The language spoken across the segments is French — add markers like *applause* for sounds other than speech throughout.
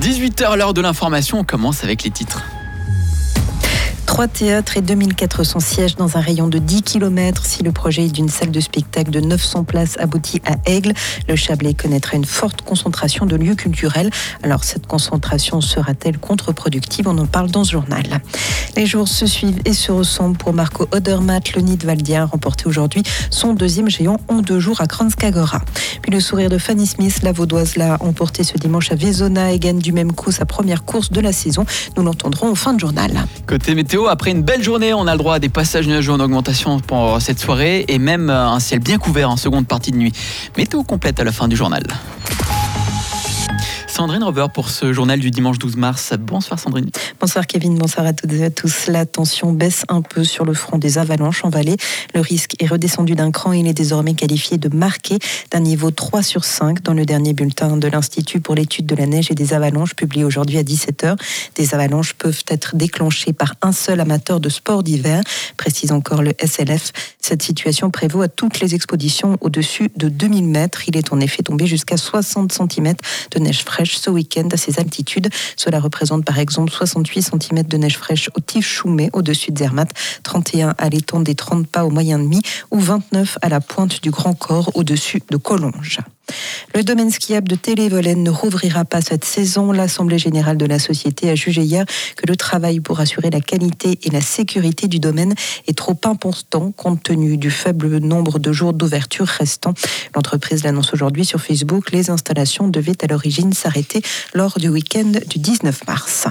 18h, l'heure de l'information, on commence avec les titres. Trois théâtres et 2400 sièges dans un rayon de 10 km. Si le projet d'une salle de spectacle de 900 places aboutit à Aigle, le Chablais connaîtra une forte concentration de lieux culturels. Alors cette concentration sera-t-elle contre-productive? On en parle dans ce journal. Les jours se suivent et se ressemblent pour Marco Odermatt. Le nid de Valdia a remporté aujourd'hui son deuxième géant en deux jours à Kranskagora. Puis le sourire de Fanny Smith, la vaudoise, l'a emporté ce dimanche à Vezona et gagne du même coup sa première course de la saison. Nous l'entendrons en fin de journal. Côté météo, après une belle journée, on a le droit à des passages nuageux en augmentation pour cette soirée et même un ciel bien couvert en seconde partie de nuit. Météo complète à la fin du journal. Sandrine Rover pour ce journal du dimanche 12 mars. Bonsoir Sandrine. Bonsoir Kevin, bonsoir à toutes et à tous. La tension baisse un peu sur le front des avalanches en vallée. Le risque est redescendu d'un cran il est désormais qualifié de marqué d'un niveau 3 sur 5 dans le dernier bulletin de l'Institut pour l'étude de la neige et des avalanches publié aujourd'hui à 17h. Des avalanches peuvent être déclenchées par un seul amateur de sport d'hiver, précise encore le SLF. Cette situation prévaut à toutes les expositions au-dessus de 2000 mètres. Il est en effet tombé jusqu'à 60 cm de neige fraîche ce week-end à ces altitudes. Cela représente par exemple 68 cm de neige fraîche au Tif-Choumet, au-dessus de Zermatt, 31 à l'étang des 30 pas au moyen demi ou 29 à la pointe du Grand Corps, au-dessus de Collonges. Le domaine skiable de Télévolen ne rouvrira pas cette saison. L'Assemblée générale de la société a jugé hier que le travail pour assurer la qualité et la sécurité du domaine est trop important compte tenu du faible nombre de jours d'ouverture restants. L'entreprise l'annonce aujourd'hui sur Facebook. Les installations devaient à l'origine s'arrêter lors du week-end du 19 mars.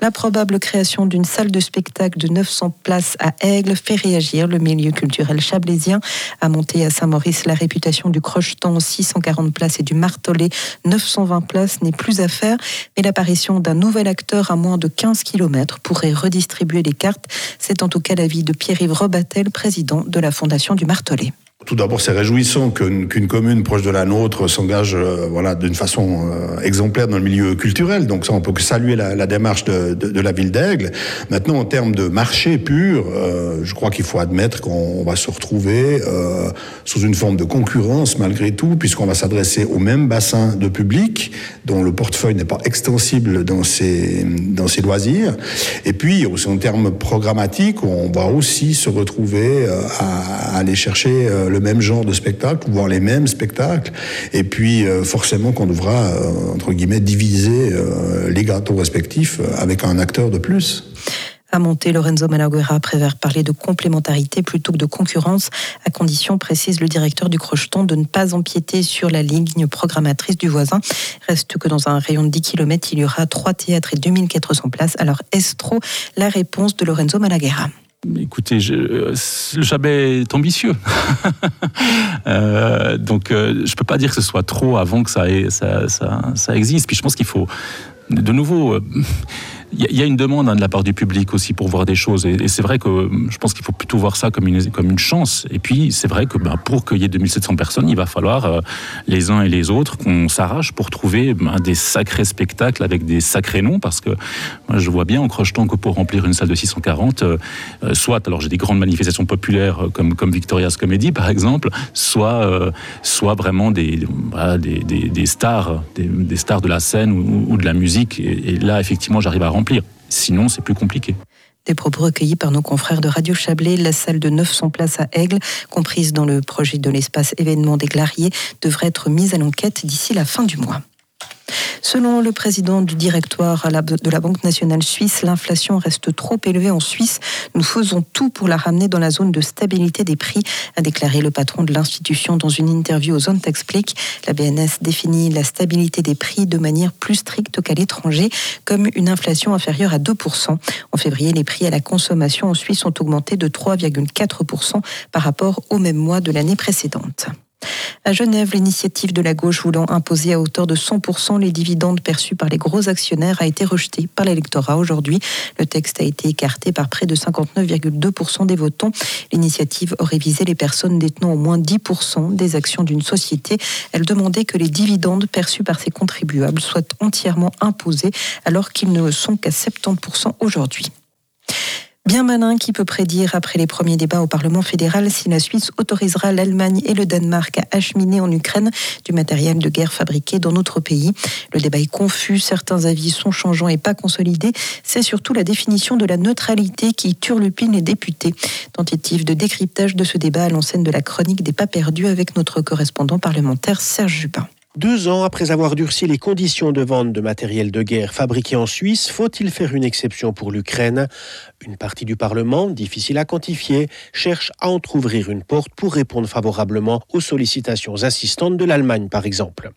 La probable création d'une salle de spectacle de 900 places à Aigle fait réagir le milieu culturel chablaisien. A monté à Saint-Maurice la réputation du crocheton 640 places et du martelet 920 places n'est plus à faire, mais l'apparition d'un nouvel acteur à moins de 15 km pourrait redistribuer les cartes. C'est en tout cas l'avis de Pierre-Yves Robatel, président de la Fondation du Martelet. Tout d'abord, c'est réjouissant qu'une commune proche de la nôtre s'engage euh, voilà, d'une façon euh, exemplaire dans le milieu culturel. Donc ça, on peut que saluer la, démarche de, la ville d'Aigle. Maintenant, en termes de marché pur, euh, je crois qu'il faut admettre qu'on va se retrouver euh, sous une forme de concurrence malgré tout, puisqu'on va s'adresser au même bassin de public, dont le portefeuille n'est pas extensible dans ses, dans ses loisirs. Et puis, aussi en termes programmatiques, on va aussi se retrouver à, aller chercher même genre de spectacle, voire les mêmes spectacles. Et puis, euh, forcément, qu'on devra, euh, entre guillemets, diviser euh, les gâteaux respectifs avec un acteur de plus. À monter, Lorenzo Malaguerra préfère parler de complémentarité plutôt que de concurrence, à condition, précise le directeur du Crocheton, de ne pas empiéter sur la ligne programmatrice du voisin. Reste que dans un rayon de 10 km, il y aura trois théâtres et 2400 places. Alors, est-ce trop la réponse de Lorenzo Malaguerra Écoutez, je, le Chabet est ambitieux. *laughs* euh, donc, euh, je peux pas dire que ce soit trop avant que ça, ça, existe. Puis je pense qu'il faut, de nouveau, euh, il y, a une demande hein, de la part du public aussi pour voir des choses. Et, c'est vrai que euh, je pense qu'il faut plutôt voir ça comme une, comme une chance. Et puis, c'est vrai que ben, pour qu'il y ait 2700 personnes, il va falloir euh, les uns et les autres qu'on s'arrache pour trouver ben, des sacrés spectacles avec des sacrés noms. Parce que moi, je vois bien en crochetant que pour remplir une salle de 640, euh, soit, alors j'ai des grandes manifestations populaires comme, Victoria's Comedy par exemple, soit, soit vraiment des, des, des, stars, des, stars de la scène ou, ou de la musique. Et, et là, effectivement, j'arrive à remplir. Sinon, c'est plus compliqué. Des propos recueillis par nos confrères de Radio Chablais, la salle de 900 places à Aigle, comprise dans le projet de l'espace événement des Glariers, devrait être mise à l'enquête d'ici la fin du mois. Selon le président du directoire de la Banque nationale suisse, l'inflation reste trop élevée en Suisse. Nous faisons tout pour la ramener dans la zone de stabilité des prix, a déclaré le patron de l'institution dans une interview aux Zones Explique. La BNS définit la stabilité des prix de manière plus stricte qu'à l'étranger, comme une inflation inférieure à 2%. En février, les prix à la consommation en Suisse ont augmenté de 3,4% par rapport au même mois de l'année précédente. À Genève, l'initiative de la gauche voulant imposer à hauteur de 100% les dividendes perçus par les gros actionnaires a été rejetée par l'électorat aujourd'hui. Le texte a été écarté par près de 59,2% des votants. L'initiative aurait visé les personnes détenant au moins 10% des actions d'une société. Elle demandait que les dividendes perçus par ces contribuables soient entièrement imposés alors qu'ils ne sont qu'à 70% aujourd'hui. Bien malin qui peut prédire après les premiers débats au Parlement fédéral si la Suisse autorisera l'Allemagne et le Danemark à acheminer en Ukraine du matériel de guerre fabriqué dans notre pays. Le débat est confus, certains avis sont changeants et pas consolidés. C'est surtout la définition de la neutralité qui turlupine les députés. Tentative de décryptage de ce débat à l'enseigne de la chronique des pas perdus avec notre correspondant parlementaire Serge Jupin. Deux ans après avoir durci les conditions de vente de matériel de guerre fabriqué en Suisse, faut-il faire une exception pour l'Ukraine? Une partie du Parlement, difficile à quantifier, cherche à entr'ouvrir une porte pour répondre favorablement aux sollicitations insistantes de l'Allemagne, par exemple.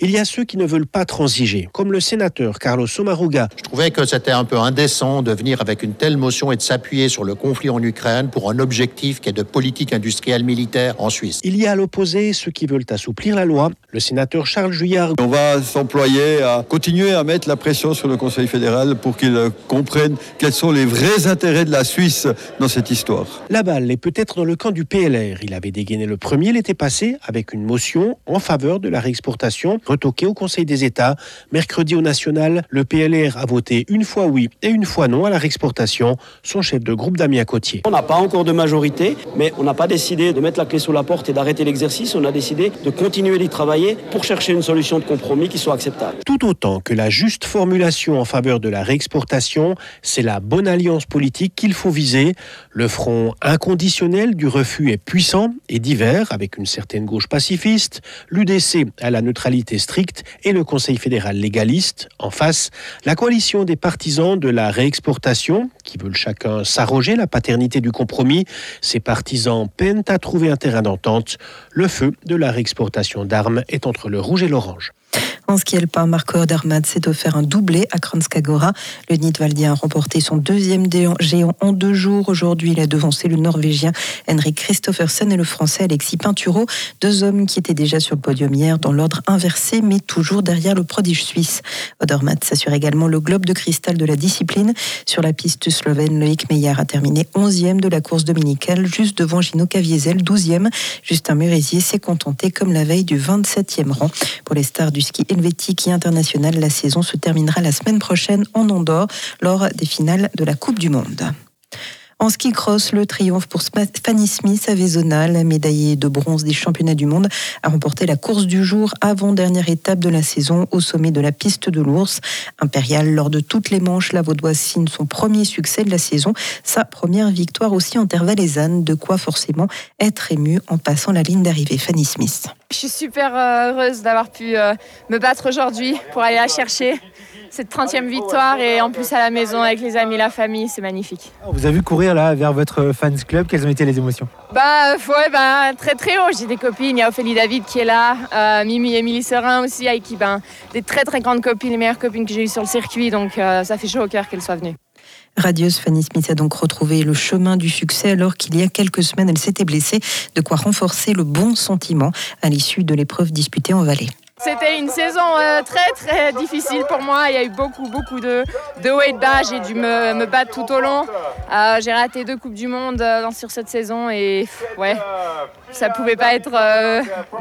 Il y a ceux qui ne veulent pas transiger, comme le sénateur Carlos Somaruga. Je trouvais que c'était un peu indécent de venir avec une telle motion et de s'appuyer sur le conflit en Ukraine pour un objectif qui est de politique industrielle militaire en Suisse. Il y a à l'opposé ceux qui veulent assouplir la loi. Le sénateur Charles Juillard. On va s'employer à continuer à mettre la pression sur le Conseil fédéral pour qu'il comprenne quels sont les vrais intérêts de la Suisse dans cette histoire. La balle est peut-être dans le camp du PLR. Il avait dégainé le premier l'été passé avec une motion en faveur de la réexportation retoquée au Conseil des États. Mercredi au national, le PLR a voté une fois oui et une fois non à la réexportation. Son chef de groupe Damien Cotier. On n'a pas encore de majorité, mais on n'a pas décidé de mettre la clé sous la porte et d'arrêter l'exercice. On a décidé de continuer d'y travailler pour une solution de compromis qui soit acceptable. Tout autant que la juste formulation en faveur de la réexportation, c'est la bonne alliance politique qu'il faut viser. Le front inconditionnel du refus est puissant et divers, avec une certaine gauche pacifiste, l'UDC à la neutralité stricte et le Conseil fédéral légaliste. En face, la coalition des partisans de la réexportation, qui veulent chacun s'arroger la paternité du compromis. Ces partisans peinent à trouver un terrain d'entente. Le feu de la réexportation d'armes est entre le rouge et l'orange. En ski alpin, Marco Odermatt s'est offert un doublé à Kranskagora. Le Nidwaldien a remporté son deuxième géant en deux jours. Aujourd'hui, il a devancé le Norvégien Henrik Christophersen et le Français Alexis Pinturo, deux hommes qui étaient déjà sur le podium hier dans l'ordre inversé, mais toujours derrière le prodige suisse. Odermatt s'assure également le globe de cristal de la discipline. Sur la piste slovène, Loïc Meillard a terminé 11e de la course dominicale, juste devant Gino Caviezel, 12e. Justin Murisier s'est contenté comme la veille du 27e rang. Pour les stars du ski helvétique et international. La saison se terminera la semaine prochaine en Andorre lors des finales de la Coupe du Monde. En ski cross, le triomphe pour Fanny Smith à médaillée de bronze des championnats du monde, a remporté la course du jour avant-dernière étape de la saison au sommet de la piste de l'ours. Impériale lors de toutes les manches, la Vaudoise signe son premier succès de la saison, sa première victoire aussi en terre valaisanne, de quoi forcément être ému en passant la ligne d'arrivée. Fanny Smith. Je suis super euh, heureuse d'avoir pu euh, me battre aujourd'hui pour aller la chercher cette 30e victoire et en plus à la maison avec les amis, la famille, c'est magnifique. vous avez vu courir là vers votre fans club, quelles ont été les émotions? Bah ouais, bah, très très haut, j'ai des copines, il y a Ophélie David qui est là, euh, Mimi et Émilie Serin aussi, avec qui ben, des très très grandes copines, les meilleures copines que j'ai eues sur le circuit, donc euh, ça fait chaud au cœur qu'elles soient venues. Radieuse Fanny Smith a donc retrouvé le chemin du succès alors qu'il y a quelques semaines elle s'était blessée, de quoi renforcer le bon sentiment à l'issue de l'épreuve disputée en vallée. C'était une saison euh, très très difficile pour moi. Il y a eu beaucoup beaucoup de, de hauts et de bas. J'ai dû me, me, battre tout au long. Euh, j'ai raté deux coupes du monde euh, sur cette saison et ouais, ça pouvait pas être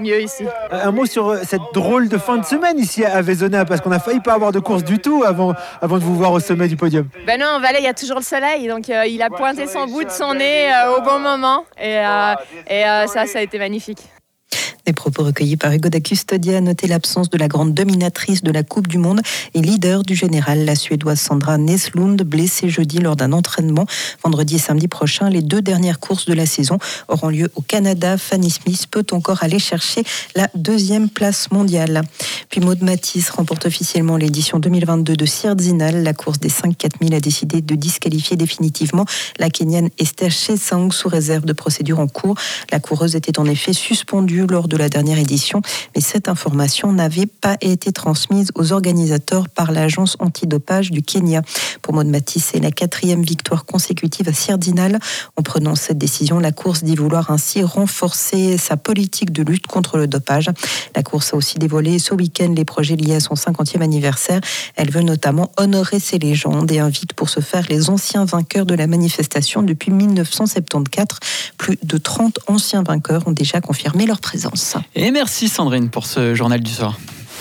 mieux ici. Un mot sur cette drôle de fin de semaine ici à Vézona parce qu'on a failli pas avoir de course du tout avant, avant de vous voir au sommet du podium. Ben non, en Valais il y a toujours le soleil donc il a pointé son bout de son nez au bon moment et, et ça ça a été magnifique. Les propos recueillis par Hugo da Custodia a l'absence de la grande dominatrice de la Coupe du Monde et leader du général, la Suédoise Sandra Neslund, blessée jeudi lors d'un entraînement. Vendredi et samedi prochain, les deux dernières courses de la saison auront lieu au Canada. Fanny Smith peut encore aller chercher la deuxième place mondiale. Puis Maud Matisse remporte officiellement l'édition 2022 de Sierzinal. La course des 5 4000 a décidé de disqualifier définitivement la Kenyane Esther Chesang sous réserve de procédure en cours. La coureuse était en effet suspendue lors de la dernière édition, mais cette information n'avait pas été transmise aux organisateurs par l'agence antidopage du Kenya. Pour Maud Matisse, c'est la quatrième victoire consécutive à Sirdinal. En prenant cette décision, la course dit vouloir ainsi renforcer sa politique de lutte contre le dopage. La course a aussi dévoilé ce week-end les projets liés à son 50e anniversaire. Elle veut notamment honorer ses légendes et invite pour ce faire les anciens vainqueurs de la manifestation depuis 1974. Plus de 30 anciens vainqueurs ont déjà confirmé leur présence. Et merci Sandrine pour ce journal du soir.